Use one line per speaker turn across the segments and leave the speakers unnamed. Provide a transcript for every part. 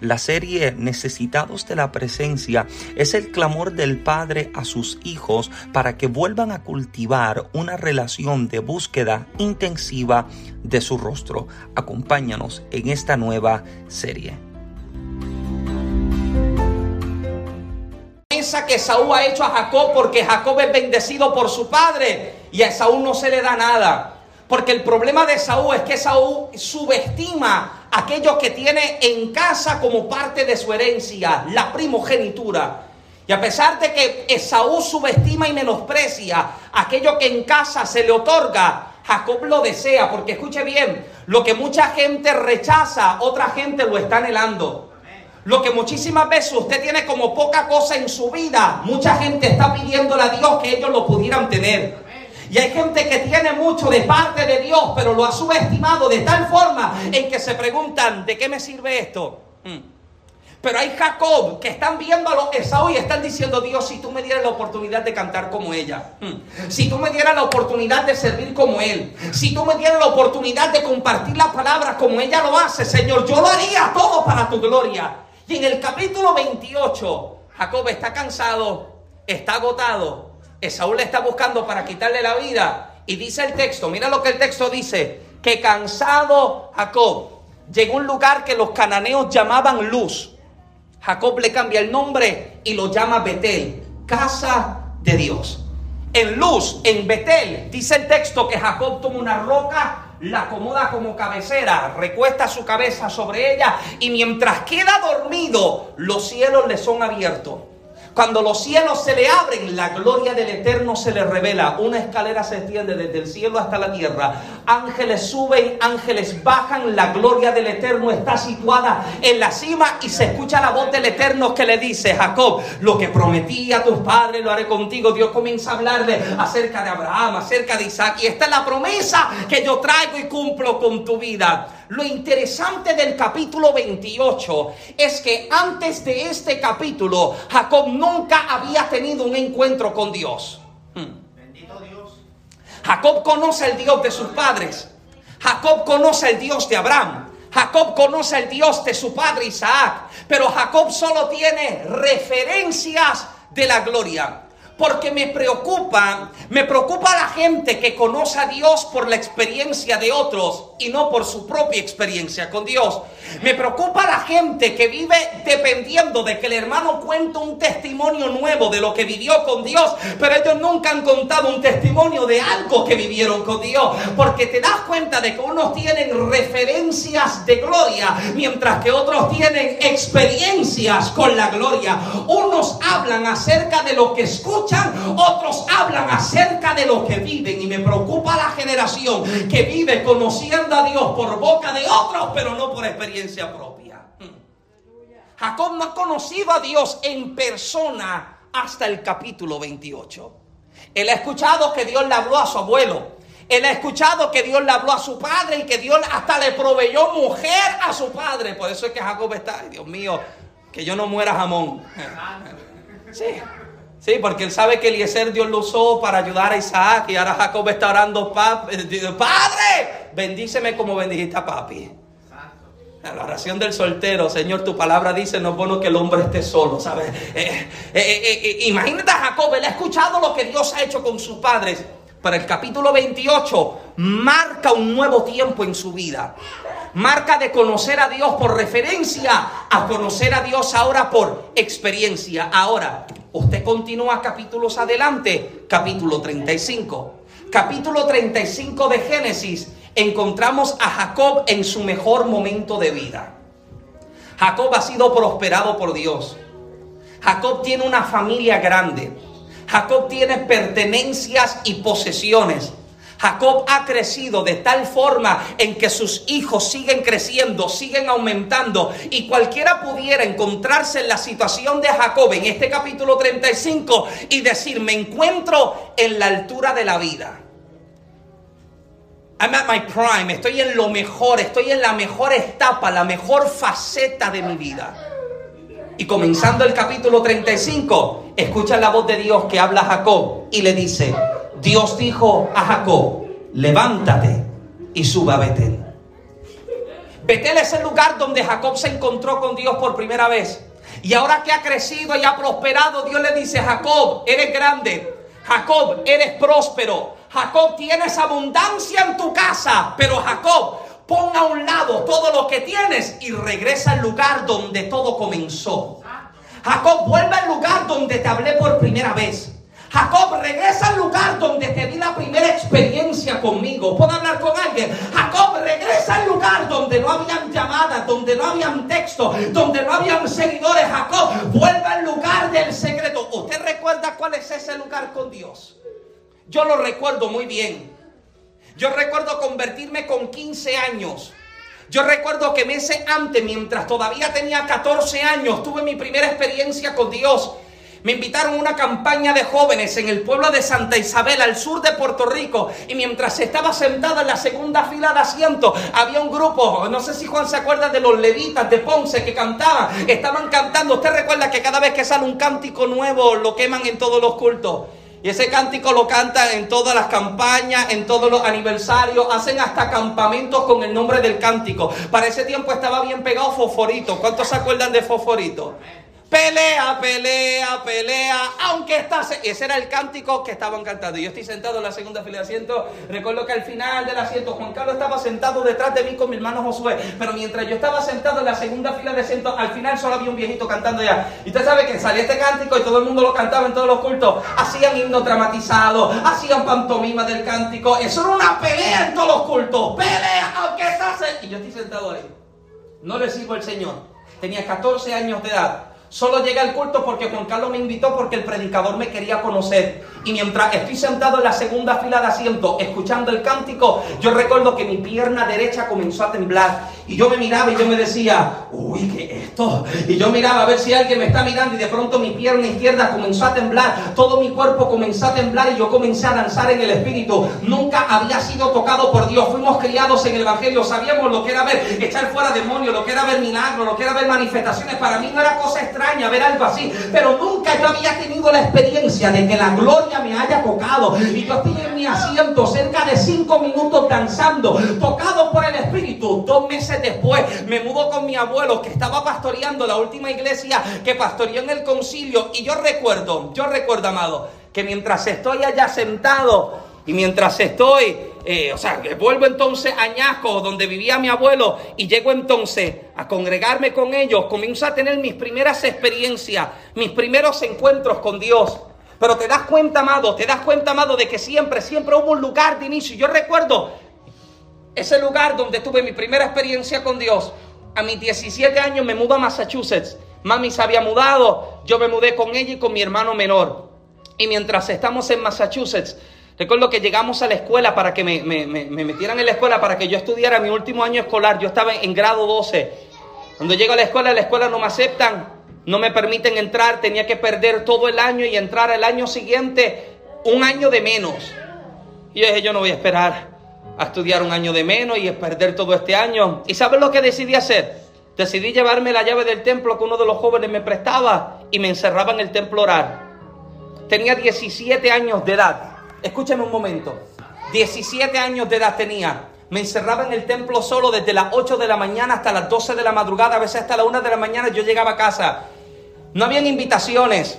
La serie Necesitados de la Presencia es el clamor del Padre a sus hijos para que vuelvan a cultivar una relación de búsqueda intensiva de su rostro. Acompáñanos en esta nueva serie.
que Saúl ha hecho a Jacob porque Jacob es bendecido por su padre y a Saúl no se le da nada. Porque el problema de Saúl es que Saúl subestima aquello que tiene en casa como parte de su herencia, la primogenitura. Y a pesar de que Esaú subestima y menosprecia aquello que en casa se le otorga, Jacob lo desea, porque escuche bien, lo que mucha gente rechaza, otra gente lo está anhelando. Lo que muchísimas veces usted tiene como poca cosa en su vida, mucha gente está pidiéndole a Dios que ellos lo pudieran tener. Y hay gente que tiene mucho de parte de Dios, pero lo ha subestimado de tal forma en que se preguntan, ¿de qué me sirve esto? Mm. Pero hay Jacob que están viendo a los Esaú y están diciendo, Dios, si tú me dieras la oportunidad de cantar como ella, mm. si tú me dieras la oportunidad de servir como él, si tú me dieras la oportunidad de compartir las palabras como ella lo hace, Señor, yo lo haría todo para tu gloria. Y en el capítulo 28, Jacob está cansado, está agotado, Esaú le está buscando para quitarle la vida. Y dice el texto, mira lo que el texto dice, que cansado Jacob llegó a un lugar que los cananeos llamaban Luz. Jacob le cambia el nombre y lo llama Betel, casa de Dios. En Luz, en Betel, dice el texto que Jacob toma una roca, la acomoda como cabecera, recuesta su cabeza sobre ella y mientras queda dormido, los cielos le son abiertos. Cuando los cielos se le abren, la gloria del Eterno se le revela. Una escalera se extiende desde el cielo hasta la tierra. Ángeles suben, ángeles bajan. La gloria del Eterno está situada en la cima y se escucha la voz del Eterno que le dice, Jacob, lo que prometí a tus padres lo haré contigo. Dios comienza a hablarle acerca de Abraham, acerca de Isaac. Y esta es la promesa que yo traigo y cumplo con tu vida. Lo interesante del capítulo 28 es que antes de este capítulo, Jacob nunca había tenido un encuentro con Dios. Hmm. Bendito Dios. Jacob conoce el Dios de sus padres. Jacob conoce el Dios de Abraham. Jacob conoce el Dios de su padre Isaac. Pero Jacob solo tiene referencias de la gloria porque me preocupa, me preocupa la gente que conoce a Dios por la experiencia de otros y no por su propia experiencia con Dios. Me preocupa la gente que vive dependiendo de que el hermano cuente un testimonio nuevo de lo que vivió con Dios, pero ellos nunca han contado un testimonio de algo que vivieron con Dios, porque te das cuenta de que unos tienen referencias de gloria, mientras que otros tienen experiencias con la gloria. Unos hablan acerca de lo que escuchan, otros hablan acerca de lo que viven y me preocupa la generación que vive conociendo a Dios por boca de otros, pero no por experiencia propia. Jacob no ha conocido a Dios en persona hasta el capítulo 28. Él ha escuchado que Dios le habló a su abuelo. Él ha escuchado que Dios le habló a su padre y que Dios hasta le proveyó mujer a su padre. Por eso es que Jacob está, Dios mío, que yo no muera jamón. Sí. Sí, porque él sabe que Eliezer Dios lo usó para ayudar a Isaac y ahora Jacob está orando, eh, Padre, bendíceme como bendijiste a papi. La oración del soltero, Señor, tu palabra dice, no es bueno que el hombre esté solo, ¿sabes? Eh, eh, imagínate a Jacob, él ha escuchado lo que Dios ha hecho con sus padres. Pero el capítulo 28 marca un nuevo tiempo en su vida. Marca de conocer a Dios por referencia a conocer a Dios ahora por experiencia. Ahora, Usted continúa capítulos adelante, capítulo 35. Capítulo 35 de Génesis, encontramos a Jacob en su mejor momento de vida. Jacob ha sido prosperado por Dios. Jacob tiene una familia grande. Jacob tiene pertenencias y posesiones. Jacob ha crecido de tal forma en que sus hijos siguen creciendo, siguen aumentando y cualquiera pudiera encontrarse en la situación de Jacob en este capítulo 35 y decir, me encuentro en la altura de la vida. I'm at my prime, estoy en lo mejor, estoy en la mejor etapa, la mejor faceta de mi vida. Y comenzando el capítulo 35, escucha la voz de Dios que habla a Jacob y le dice, Dios dijo a Jacob, levántate y suba a Betel. Betel es el lugar donde Jacob se encontró con Dios por primera vez. Y ahora que ha crecido y ha prosperado, Dios le dice, Jacob, eres grande. Jacob, eres próspero. Jacob, tienes abundancia en tu casa, pero Jacob, pon a un lado todo lo que tienes y regresa al lugar donde todo comenzó. Jacob, vuelve al lugar donde te hablé por primera vez. Jacob, regresa al lugar donde te di la primera experiencia conmigo. ¿Puedo hablar con alguien? Jacob, regresa al lugar donde no habían llamadas, donde no habían texto, donde no habían seguidores. Jacob, vuelve al lugar del secreto. ¿Usted recuerda cuál es ese lugar con Dios? Yo lo recuerdo muy bien. Yo recuerdo convertirme con 15 años. Yo recuerdo que meses antes, mientras todavía tenía 14 años, tuve mi primera experiencia con Dios. Me invitaron a una campaña de jóvenes en el pueblo de Santa Isabel, al sur de Puerto Rico. Y mientras estaba sentada en la segunda fila de asiento, había un grupo, no sé si Juan se acuerda de los levitas de Ponce que cantaban. Estaban cantando. Usted recuerda que cada vez que sale un cántico nuevo, lo queman en todos los cultos. Y ese cántico lo cantan en todas las campañas, en todos los aniversarios, hacen hasta campamentos con el nombre del cántico. Para ese tiempo estaba bien pegado Fosforito. ¿Cuántos se acuerdan de Fosforito? Pelea, pelea, pelea, aunque estás... Ese era el cántico que estaban cantando. Yo estoy sentado en la segunda fila de asiento. Recuerdo que al final del asiento Juan Carlos estaba sentado detrás de mí con mi hermano Josué. Pero mientras yo estaba sentado en la segunda fila de asiento, al final solo había un viejito cantando ya. Y usted sabe que salía este cántico y todo el mundo lo cantaba en todos los cultos. Hacían himno dramatizado, hacían pantomima del cántico. Eso era una pelea en todos los cultos. Pelea, aunque estás... Y yo estoy sentado ahí. No le sigo al Señor. Tenía 14 años de edad. Solo llegué al culto porque Juan Carlos me invitó porque el predicador me quería conocer. Y mientras estoy sentado en la segunda fila de asiento escuchando el cántico, yo recuerdo que mi pierna derecha comenzó a temblar. Y yo me miraba y yo me decía, uy, ¿qué es esto? Y yo miraba a ver si alguien me está mirando y de pronto mi pierna izquierda comenzó a temblar. Todo mi cuerpo comenzó a temblar y yo comencé a danzar en el Espíritu. Nunca había sido tocado por Dios. Fuimos criados en el Evangelio. Sabíamos lo que era ver, echar fuera demonios, lo que era ver milagros, lo que era ver manifestaciones. Para mí no era cosa extraña ver algo así. Pero nunca yo había tenido la experiencia de que la gloria me haya tocado. Y yo estoy en mi asiento cerca de cinco minutos danzando, tocado por el Espíritu. Dos meses después me mudó con mi abuelo que estaba pastoreando la última iglesia que pastoreó en el concilio. Y yo recuerdo, yo recuerdo, amado, que mientras estoy allá sentado y mientras estoy, eh, o sea, vuelvo entonces a Añasco, donde vivía mi abuelo, y llego entonces a congregarme con ellos, comienzo a tener mis primeras experiencias, mis primeros encuentros con Dios. Pero te das cuenta, amado, te das cuenta, amado, de que siempre, siempre hubo un lugar de inicio. Yo recuerdo ese lugar donde tuve mi primera experiencia con Dios. A mis 17 años me mudo a Massachusetts. Mami se había mudado, yo me mudé con ella y con mi hermano menor. Y mientras estamos en Massachusetts, recuerdo que llegamos a la escuela para que me, me, me, metieran en la escuela para que yo estudiara mi último año escolar. Yo estaba en grado 12. Cuando llego a la escuela, la escuela no me aceptan no me permiten entrar, tenía que perder todo el año y entrar el año siguiente un año de menos. Y yo dije, yo no voy a esperar a estudiar un año de menos y perder todo este año. ¿Y sabes lo que decidí hacer? Decidí llevarme la llave del templo que uno de los jóvenes me prestaba y me encerraba en el templo orar. Tenía 17 años de edad. Escúchame un momento. 17 años de edad tenía. Me encerraba en el templo solo desde las 8 de la mañana hasta las 12 de la madrugada, a veces hasta las 1 de la mañana yo llegaba a casa. No habían invitaciones.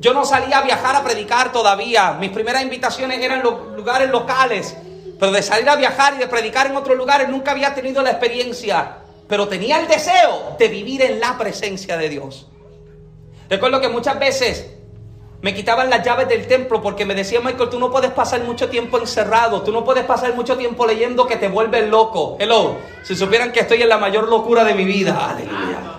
Yo no salía a viajar a predicar todavía. Mis primeras invitaciones eran los lugares locales. Pero de salir a viajar y de predicar en otros lugares nunca había tenido la experiencia. Pero tenía el deseo de vivir en la presencia de Dios. Recuerdo que muchas veces me quitaban las llaves del templo porque me decía Michael, tú no puedes pasar mucho tiempo encerrado, tú no puedes pasar mucho tiempo leyendo que te vuelves loco. Hello, si supieran que estoy en la mayor locura de mi vida, aleluya.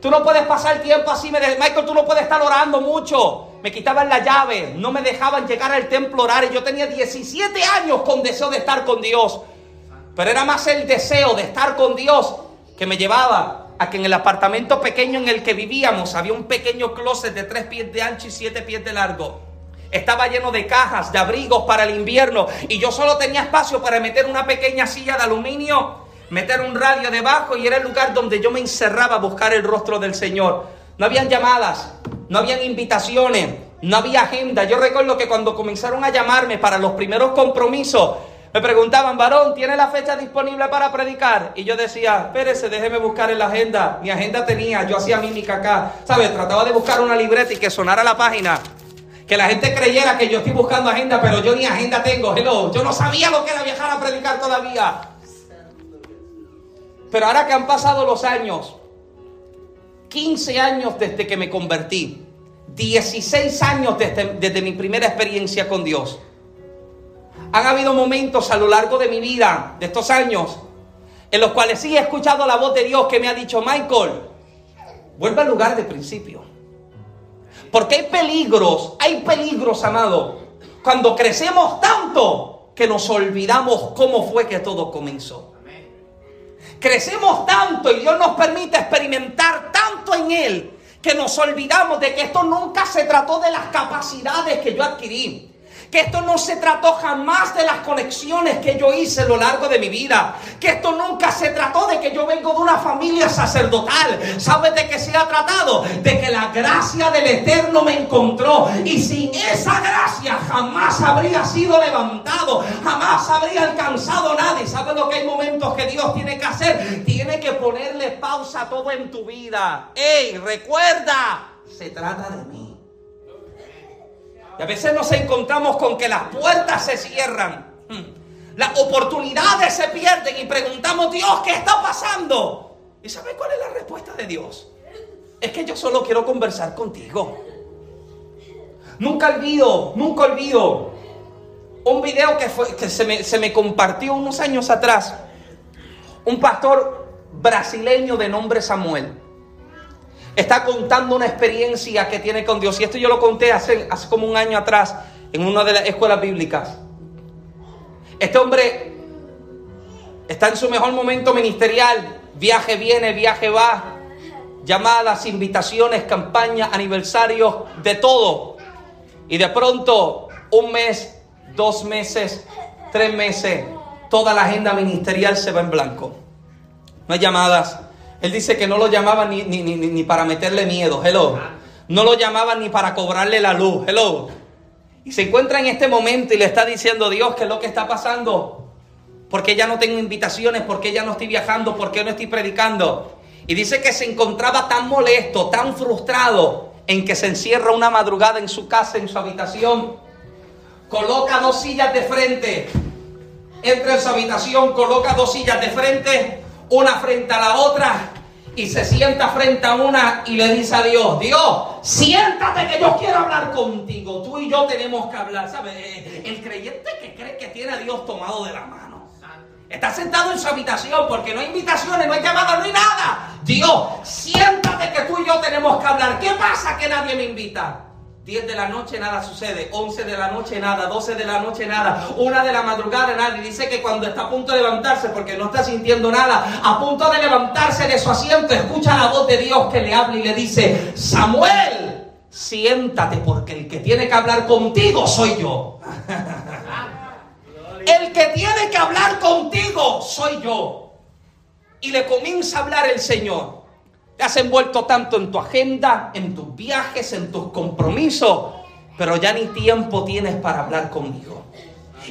Tú no puedes pasar tiempo así. Me de- Michael, tú no puedes estar orando mucho. Me quitaban la llave, no me dejaban llegar al templo orar. Y yo tenía 17 años con deseo de estar con Dios. Pero era más el deseo de estar con Dios que me llevaba a que en el apartamento pequeño en el que vivíamos había un pequeño closet de 3 pies de ancho y 7 pies de largo. Estaba lleno de cajas, de abrigos para el invierno y yo solo tenía espacio para meter una pequeña silla de aluminio, meter un radio debajo y era el lugar donde yo me encerraba a buscar el rostro del Señor. No habían llamadas, no habían invitaciones, no había agenda. Yo recuerdo que cuando comenzaron a llamarme para los primeros compromisos, me preguntaban, varón, ¿tiene la fecha disponible para predicar? Y yo decía, espérese, déjeme buscar en la agenda. Mi agenda tenía, yo hacía mímica acá, ¿sabes? Trataba de buscar una libreta y que sonara la página. Que la gente creyera que yo estoy buscando agenda, pero yo ni agenda tengo. Hello, yo no sabía lo que era viajar a predicar todavía. Pero ahora que han pasado los años, 15 años desde que me convertí, 16 años desde, desde mi primera experiencia con Dios. Han habido momentos a lo largo de mi vida, de estos años, en los cuales sí he escuchado la voz de Dios que me ha dicho, Michael, vuelve al lugar de principio. Porque hay peligros, hay peligros, amado, cuando crecemos tanto que nos olvidamos cómo fue que todo comenzó. Crecemos tanto y Dios nos permite experimentar tanto en Él que nos olvidamos de que esto nunca se trató de las capacidades que yo adquirí. Que esto no se trató jamás de las conexiones que yo hice a lo largo de mi vida. Que esto nunca se trató de que yo vengo de una familia sacerdotal. ¿Sabes de qué se ha tratado? De que la gracia del Eterno me encontró. Y sin esa gracia jamás habría sido levantado. Jamás habría alcanzado nadie. ¿Sabes lo que hay momentos que Dios tiene que hacer? Tiene que ponerle pausa a todo en tu vida. ¡Ey! Recuerda, se trata de mí. Y a veces nos encontramos con que las puertas se cierran. Hmm. Las oportunidades se pierden y preguntamos, Dios, ¿qué está pasando? ¿Y sabes cuál es la respuesta de Dios? Es que yo solo quiero conversar contigo. Nunca olvido, nunca olvido un video que, fue, que se, me, se me compartió unos años atrás. Un pastor brasileño de nombre Samuel está contando una experiencia que tiene con Dios. Y esto yo lo conté hace, hace como un año atrás en una de las escuelas bíblicas. Este hombre está en su mejor momento ministerial. Viaje viene, viaje va. Llamadas, invitaciones, campañas, aniversarios, de todo. Y de pronto, un mes, dos meses, tres meses, toda la agenda ministerial se va en blanco. No hay llamadas, él dice que no lo llamaban ni, ni, ni, ni, para meterle miedo, hello. No lo llamaban ni para cobrarle la luz, hello. Y se encuentra en este momento y le está diciendo Dios qué es lo que está pasando. Porque ya no tengo invitaciones, porque ya no estoy viajando, porque no estoy predicando. Y dice que se encontraba tan molesto, tan frustrado, en que se encierra una madrugada en su casa, en su habitación. Coloca dos sillas de frente. Entra en su habitación, coloca dos sillas de frente una frente a la otra y se sienta frente a una y le dice a Dios, Dios, siéntate que yo quiero hablar contigo, tú y yo tenemos que hablar, ¿sabes? El creyente que cree que tiene a Dios tomado de la mano. Está sentado en su habitación porque no hay invitaciones, no hay llamadas, no hay nada. Dios, siéntate que tú y yo tenemos que hablar. ¿Qué pasa que nadie me invita? 10 de la noche nada sucede, 11 de la noche nada, 12 de la noche nada, 1 de la madrugada nada. Y dice que cuando está a punto de levantarse, porque no está sintiendo nada, a punto de levantarse de su asiento, escucha la voz de Dios que le habla y le dice, Samuel, siéntate porque el que tiene que hablar contigo soy yo. el que tiene que hablar contigo soy yo. Y le comienza a hablar el Señor. Te has envuelto tanto en tu agenda, en tus viajes, en tus compromisos, pero ya ni tiempo tienes para hablar conmigo.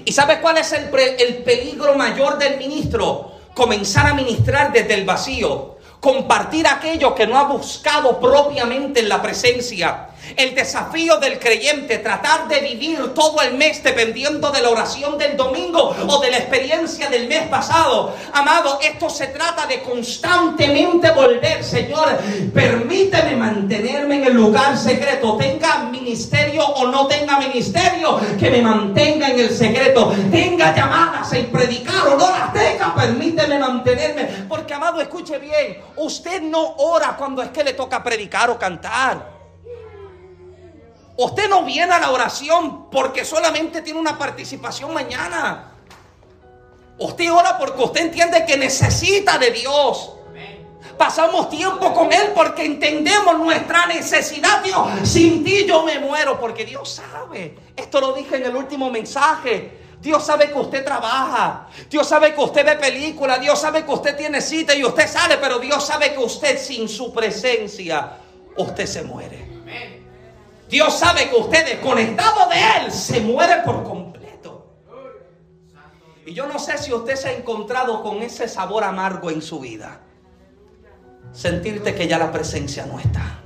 ¿Y sabes cuál es el, el, peligro mayor del ministro? Comenzar a ministrar desde el vacío. Compartir aquello que no ha buscado propiamente en la presencia. El desafío del creyente, tratar de vivir todo el mes dependiendo de la oración del domingo o de la experiencia del mes pasado. Amado, esto se trata de constantemente volver, Señor. Permíteme mantenerme en el lugar secreto. Tenga ministerio o no tenga ministerio, que me mantenga en el secreto. Tenga llamadas en predicar o no las tenga, permíteme mantenerme. Amado, escuche bien. Usted no ora cuando es que le toca predicar o cantar. Usted no viene a la oración porque solamente tiene una participación mañana. Usted ora porque usted entiende que necesita de Dios. Pasamos tiempo con Él porque entendemos nuestra necesidad. Dios, sin ti yo me muero porque Dios sabe. Esto lo dije en el último mensaje. Dios sabe que usted trabaja. Dios sabe que usted ve película. Dios sabe que usted tiene cita y usted sale. Pero Dios sabe que usted sin su presencia, usted se muere. Dios sabe que usted desconectado de Él se muere por completo. Y yo no sé si usted se ha encontrado con ese sabor amargo en su vida. Sentirte que ya la presencia no está.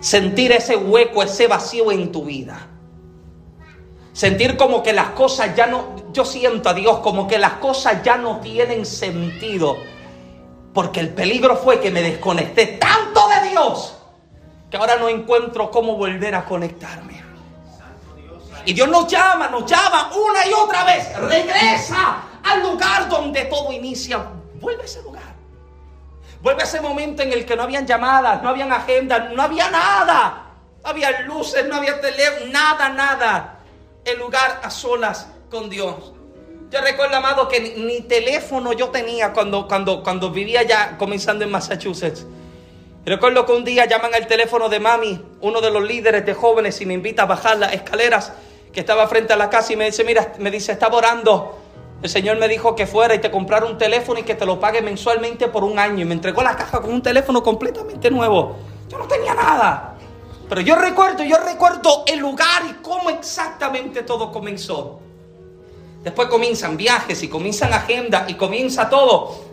Sentir ese hueco, ese vacío en tu vida. Sentir como que las cosas ya no, yo siento a Dios como que las cosas ya no tienen sentido. Porque el peligro fue que me desconecté tanto de Dios que ahora no encuentro cómo volver a conectarme. Y Dios nos llama, nos llama una y otra vez. Regresa al lugar donde todo inicia. Vuelve a ese lugar. Vuelve a ese momento en el que no habían llamadas, no habían agendas, no había nada. No había luces, no había teléfono, nada, nada. El lugar a solas con Dios. Yo recuerdo, amado, que ni, teléfono yo tenía cuando, cuando, cuando vivía ya comenzando en Massachusetts. Recuerdo que un día llaman al teléfono de mami, uno de los líderes de jóvenes, y me invita a bajar las escaleras que estaba frente a la casa y me dice, mira, me dice, estaba orando. El Señor me dijo que fuera y te comprara un teléfono y que te lo pague mensualmente por un año. Y me entregó la caja con un teléfono completamente nuevo. Yo no tenía nada. Pero yo recuerdo, yo recuerdo el lugar y cómo exactamente todo comenzó. Después comienzan viajes y comienzan agendas y comienza todo.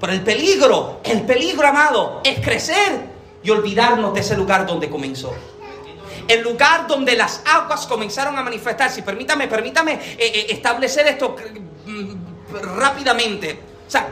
Pero el peligro, el peligro, amado, es crecer y olvidarnos de ese lugar donde comenzó. El lugar donde las aguas comenzaron a manifestarse. Permítame, permítame eh, eh, establecer esto mm, rápidamente. O sea,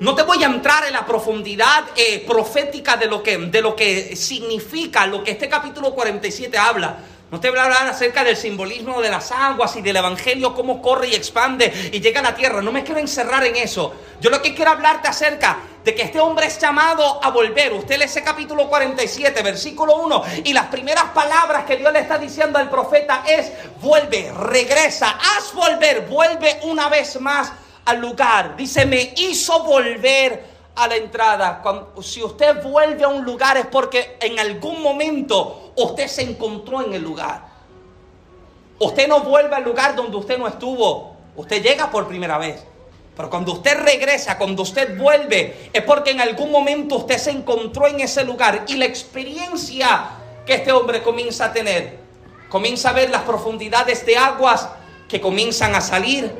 no te voy a entrar en la profundidad eh, profética de lo, que, de lo que significa lo que este capítulo 47 habla. No te voy a hablar acerca del simbolismo de las aguas y del evangelio, cómo corre y expande y llega a la tierra. No me quiero encerrar en eso. Yo lo que quiero hablarte acerca de que este hombre es llamado a volver. Usted lee ese capítulo 47, versículo 1, y las primeras palabras que Dios le está diciendo al profeta es, vuelve, regresa, haz volver, vuelve una vez más al lugar. Dice, me hizo volver a la entrada. si usted vuelve a un lugar es porque en algún momento usted se encontró en el lugar. Usted no vuelve al lugar donde usted no estuvo. Usted llega por primera vez. Pero cuando usted regresa, cuando usted vuelve, es porque en algún momento usted se encontró en ese lugar. Y la experiencia que este hombre comienza a tener, comienza a ver las profundidades de aguas que comienzan a salir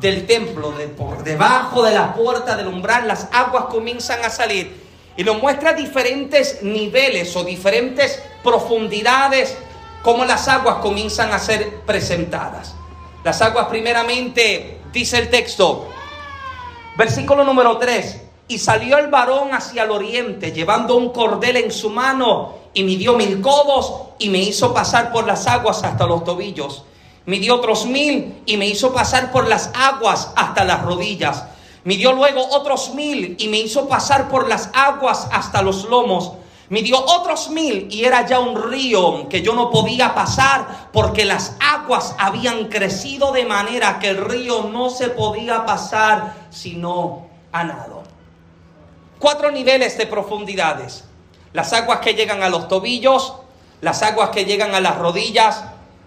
del templo, de por debajo de la puerta del umbral, las aguas comienzan a salir y nos muestra diferentes niveles o diferentes profundidades como las aguas comienzan a ser presentadas. Las aguas primeramente, dice el texto, versículo número 3, y salió el varón hacia el oriente llevando un cordel en su mano y midió mil codos y me hizo pasar por las aguas hasta los tobillos Midió otros mil y me hizo pasar por las aguas hasta las rodillas. Midió luego otros mil y me hizo pasar por las aguas hasta los lomos. Midió otros mil y era ya un río que yo no podía pasar porque las aguas habían crecido de manera que el río no se podía pasar sino a nado. Cuatro niveles de profundidades. Las aguas que llegan a los tobillos, las aguas que llegan a las rodillas,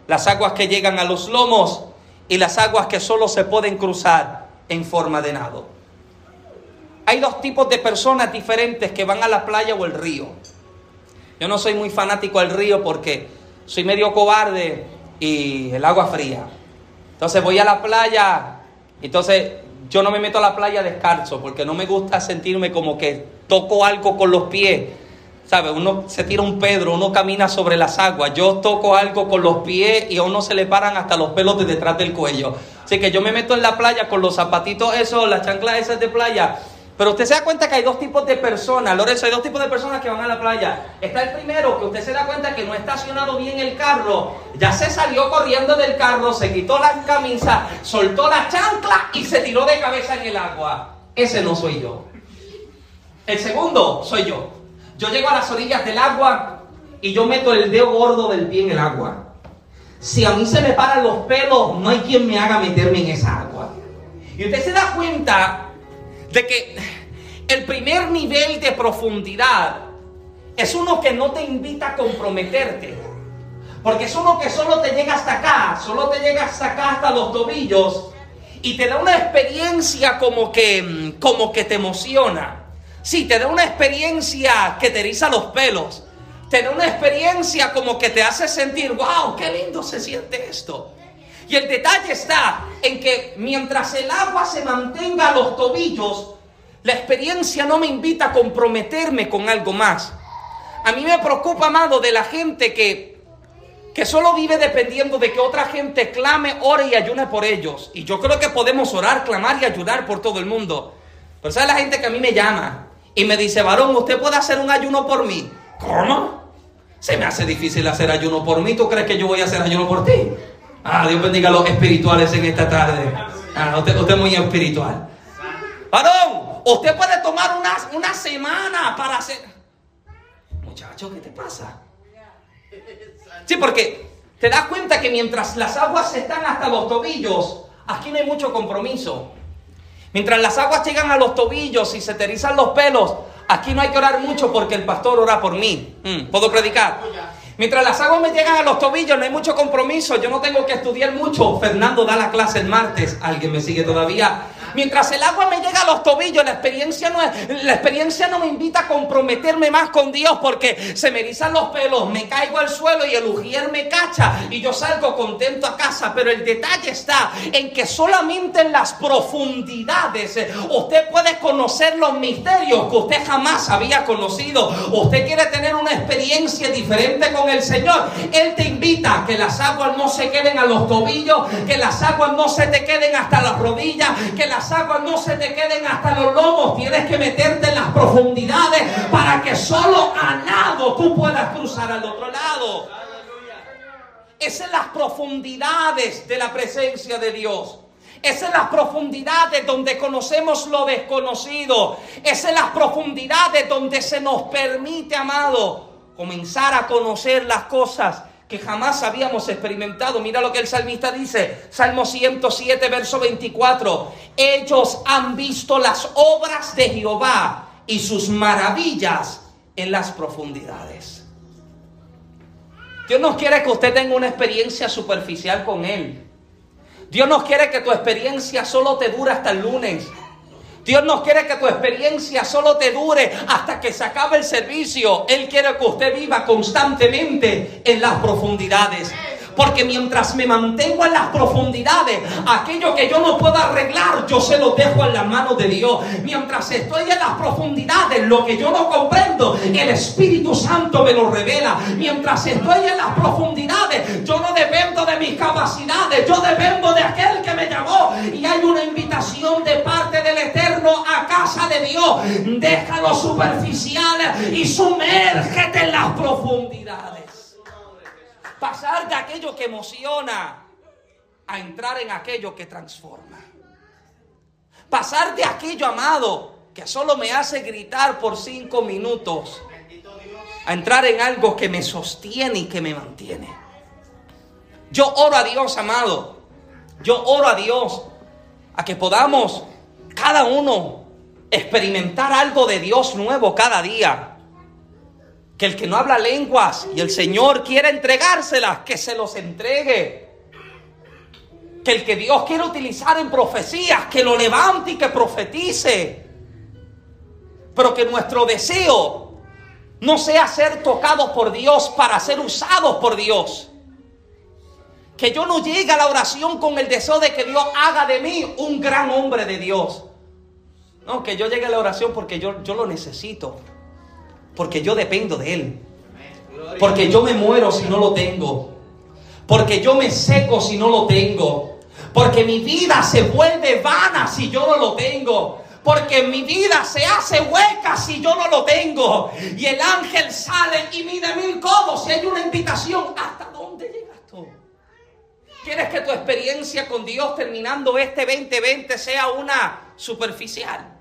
las aguas que llegan a los lomos y las aguas que solo se pueden cruzar en forma de nado. Hay dos tipos de personas diferentes que van a la playa o el río. Yo no soy muy fanático al río porque soy medio cobarde y el agua fría. Entonces voy a la playa, entonces yo no me meto a la playa descalzo porque no me gusta sentirme como que toco algo con los pies ¿Sabe? Uno se tira un Pedro, uno camina sobre las aguas. Yo toco algo con los pies y a uno se le paran hasta los pelos de detrás del cuello. Así que yo me meto en la playa con los zapatitos esos, las chanclas esas de playa. Pero usted se da cuenta que hay dos tipos de personas, Lorenzo, hay dos tipos de personas que van a la playa. Está el primero, que usted se da cuenta que no ha estacionado bien el carro, ya se salió corriendo del carro, se quitó la camisa, soltó la chancla y se tiró de cabeza en el agua. ese no soy yo. El segundo soy yo. Yo llego a las orillas del agua y yo meto el dedo gordo del pie en el agua. Si a mí se me paran los pelos, no hay quien me haga meterme en esa agua. Y usted se da cuenta de que el primer nivel de profundidad es uno que no te invita a comprometerte. Porque es uno que solo te llega hasta acá, solo te llega hasta acá, hasta los tobillos, y te da una experiencia como que, como que te emociona. Sí, te da una experiencia que te eriza los pelos. Te da una experiencia como que te hace sentir, wow, qué lindo se siente esto. Y el detalle está en que mientras el agua se mantenga a los tobillos, la experiencia no me invita a comprometerme con algo más. A mí me preocupa, amado, de la gente que, que solo vive dependiendo de que otra gente clame, ore y ayune por ellos. Y yo creo que podemos orar, clamar y ayudar por todo el mundo. Pero ¿sabe la gente que a mí me llama y me dice, varón, usted puede hacer un ayuno por mí? ¿Cómo? Se me hace difícil hacer ayuno por mí. ¿Tú crees que yo voy a hacer ayuno por ti? Ah, Dios bendiga a los espirituales en esta tarde. Ah, usted, usted es muy espiritual. Varón, usted puede tomar una, una semana para hacer... Muchacho, ¿qué te pasa? Sí, porque te das cuenta que mientras las aguas están hasta los tobillos, aquí no hay mucho compromiso. Mientras las aguas llegan a los tobillos y se te erizan los pelos, aquí no hay que orar mucho porque el pastor ora por mí. Mm, ¿Puedo predicar? Mientras las aguas me llegan a los tobillos, no hay mucho compromiso. Yo no tengo que estudiar mucho. Fernando da la clase el martes. ¿Alguien me sigue todavía? Mientras el agua me llega a los tobillos, la experiencia no, la experiencia no me invita a comprometerme más con Dios porque se me erizan los pelos, me caigo al suelo y el ujier me cacha y yo salgo contento a casa. Pero el detalle está en que solamente en las profundidades eh, usted puede conocer los misterios que usted jamás había conocido. Usted quiere tener una experiencia diferente con el Señor. Él te invita a que las aguas no se queden a los tobillos, que las aguas no se te queden hasta las rodillas, que aguas no se te queden hasta los lomos. Tienes que meterte en las profundidades para que solo a nado tú puedas cruzar al otro lado. Es en las profundidades de la presencia de Dios. Es en las profundidades donde conocemos lo desconocido. Es en las profundidades donde se nos permite, amado, comenzar a conocer las cosas que jamás habíamos experimentado. Mira lo que el salmista dice, Salmo 107, verso 24. Ellos han visto las obras de Jehová y sus maravillas en las profundidades. Dios nos quiere que usted tenga una experiencia superficial con Él. Dios nos quiere que tu experiencia solo te dure hasta el lunes. Dios no quiere que tu experiencia solo te dure hasta que se acabe el servicio. Él quiere que usted viva constantemente en las profundidades. Porque mientras me mantengo en las profundidades, aquello que yo no puedo arreglar, yo se lo dejo en las manos de Dios. Mientras estoy en las profundidades, lo que yo no comprendo, el Espíritu Santo me lo revela. Mientras estoy en las profundidades, yo no dependo de mis capacidades, yo dependo de aquel que me llamó. Y hay una invitación de parte casa de Dios. Déjalo superficial y sumérgete en las profundidades. Pasar de aquello que emociona a entrar en aquello que transforma. Pasar de aquello, amado, que solo me hace gritar por cinco minutos, a entrar en algo que me sostiene y que me mantiene. Yo oro a Dios, amado. Yo oro a Dios a que podamos cada uno experimentar algo de Dios nuevo cada día que el que no habla lenguas y el Señor quiere entregárselas, que se los entregue. Que el que Dios quiere utilizar en profecías, que lo levante y que profetice. Pero que nuestro deseo no sea ser tocados por Dios para ser usados por Dios. Que yo no llegue a la oración con el deseo de que Dios haga de mí un gran hombre de Dios. No, que yo llegue a la oración porque yo, yo lo necesito. Porque yo dependo de Él. Porque yo me muero si no lo tengo. Porque yo me seco si no lo tengo. Porque mi vida se vuelve vana si yo no lo tengo. Porque mi vida se hace hueca si yo no lo tengo. Y el ángel sale y mide mil codos. Si hay una invitación, ¿hasta dónde llegas tú? ¿Quieres que tu experiencia con Dios terminando este 2020 sea una superficial?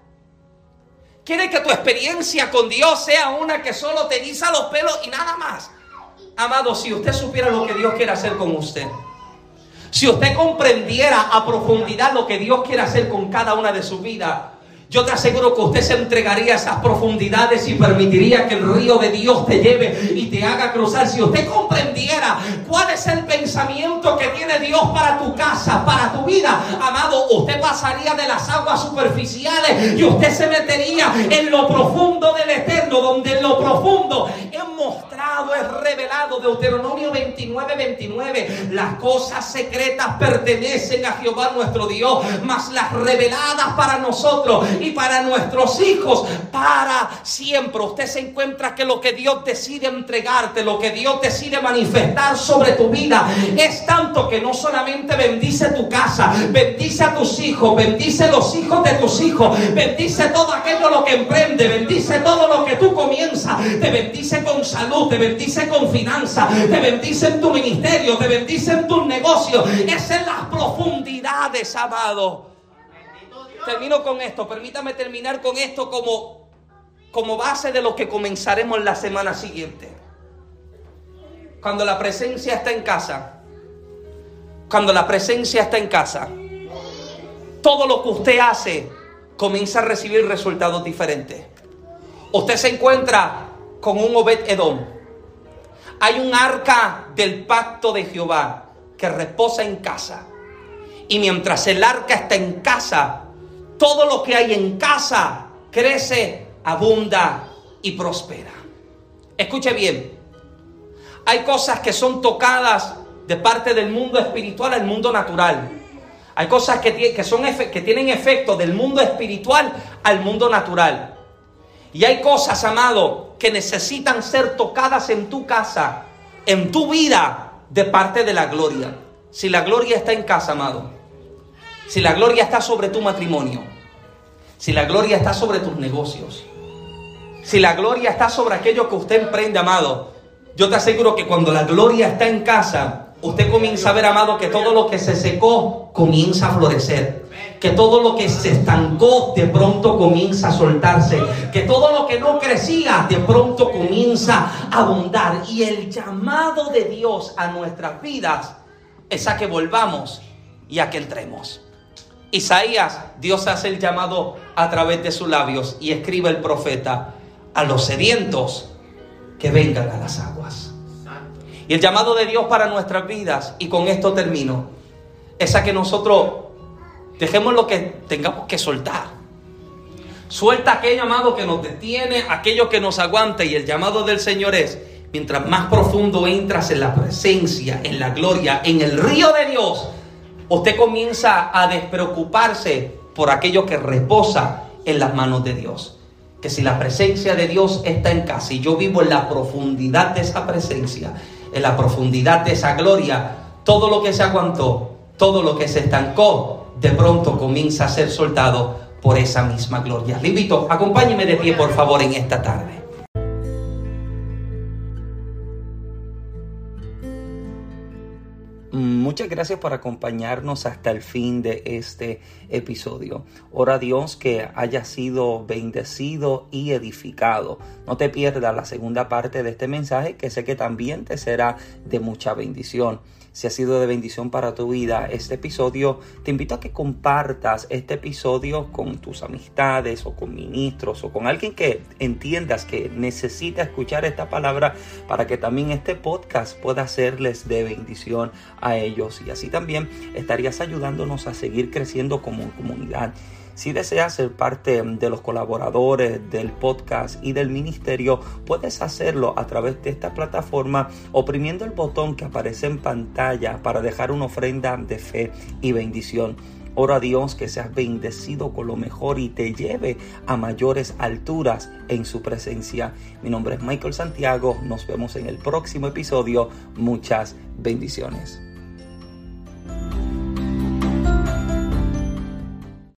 Quiere que tu experiencia con Dios sea una que solo te eriza los pelos y nada más. Amado, si usted supiera lo que Dios quiere hacer con usted, si usted comprendiera a profundidad lo que Dios quiere hacer con cada una de sus vidas, yo te aseguro que usted se entregaría a esas profundidades y permitiría que el río de Dios te lleve y te haga cruzar. Si usted comprendiera cuál es el pensamiento que tiene Dios para tu casa, para tu vida, amado, usted pasaría de las aguas superficiales y usted se metería en lo profundo del eterno, donde en lo profundo es mostrado, es revelado. Deuteronomio 29, 29. Las cosas secretas pertenecen a Jehová nuestro Dios, mas las reveladas para nosotros y para nuestros hijos para siempre. Usted se encuentra que lo que Dios decide entregarte, lo que Dios decide manifestar sobre tu vida, es tanto que no solamente bendice tu casa, bendice a tus hijos, bendice los hijos de tus hijos, bendice todo aquello lo que emprende, bendice todo lo que tú comienzas, te bendice con salud, te bendice con finanzas, te bendice en tu ministerio, te bendice en tus negocios. Es en las profundidades, amado termino con esto. Permítame terminar con esto como, como base de lo que comenzaremos la semana siguiente. Cuando la presencia está en casa, cuando la presencia está en casa, todo lo que usted hace comienza a recibir resultados diferentes. Usted se encuentra con un Obed Edom. Hay un arca del pacto de Jehová que reposa en casa. Y mientras el arca está en casa, todo lo que hay en casa crece, abunda y prospera. Escuche bien, hay cosas que son tocadas de parte del mundo espiritual al mundo natural. Hay cosas que, que, son, que tienen efecto del mundo espiritual al mundo natural. Y hay cosas, amado, que necesitan ser tocadas en tu casa, en tu vida, de parte de la gloria. Si la gloria está en casa, amado, si la gloria está sobre tu matrimonio, si la gloria está sobre tus negocios, si la gloria está sobre aquello que usted emprende, amado, yo te aseguro que cuando la gloria está en casa, usted comienza a ver, amado, que todo lo que se secó comienza a florecer. Que todo lo que se estancó de pronto comienza a soltarse. Que todo lo que no crecía de pronto comienza a abundar. Y el llamado de Dios a nuestras vidas es a que volvamos y a que entremos. Isaías, Dios hace el llamado a través de sus labios y escribe el profeta a los sedientos que vengan a las aguas. Y el llamado de Dios para nuestras vidas, y con esto termino, es a que nosotros dejemos lo que tengamos que soltar. Suelta aquel llamado que nos detiene, aquello que nos aguanta, y el llamado del Señor es, mientras más profundo entras en la presencia, en la gloria, en el río de Dios, usted comienza a despreocuparse por aquello que reposa en las manos de Dios. Que si la presencia de Dios está en casa y yo vivo en la profundidad de esa presencia, en la profundidad de esa gloria, todo lo que se aguantó, todo lo que se estancó, de pronto comienza a ser soltado por esa misma gloria. Invito, acompáñeme de pie por favor en esta tarde.
Muchas gracias por acompañarnos hasta el fin de este episodio. Ora a Dios que haya sido bendecido y edificado. No te pierdas la segunda parte de este mensaje que sé que también te será de mucha bendición si ha sido de bendición para tu vida este episodio, te invito a que compartas este episodio con tus amistades o con ministros o con alguien que entiendas que necesita escuchar esta palabra para que también este podcast pueda serles de bendición a ellos y así también estarías ayudándonos a seguir creciendo como comunidad. Si deseas ser parte de los colaboradores del podcast y del ministerio, puedes hacerlo a través de esta plataforma oprimiendo el botón que aparece en pantalla para dejar una ofrenda de fe y bendición. Oro a Dios que seas bendecido con lo mejor y te lleve a mayores alturas en su presencia. Mi nombre es Michael Santiago. Nos vemos en el próximo episodio. Muchas bendiciones.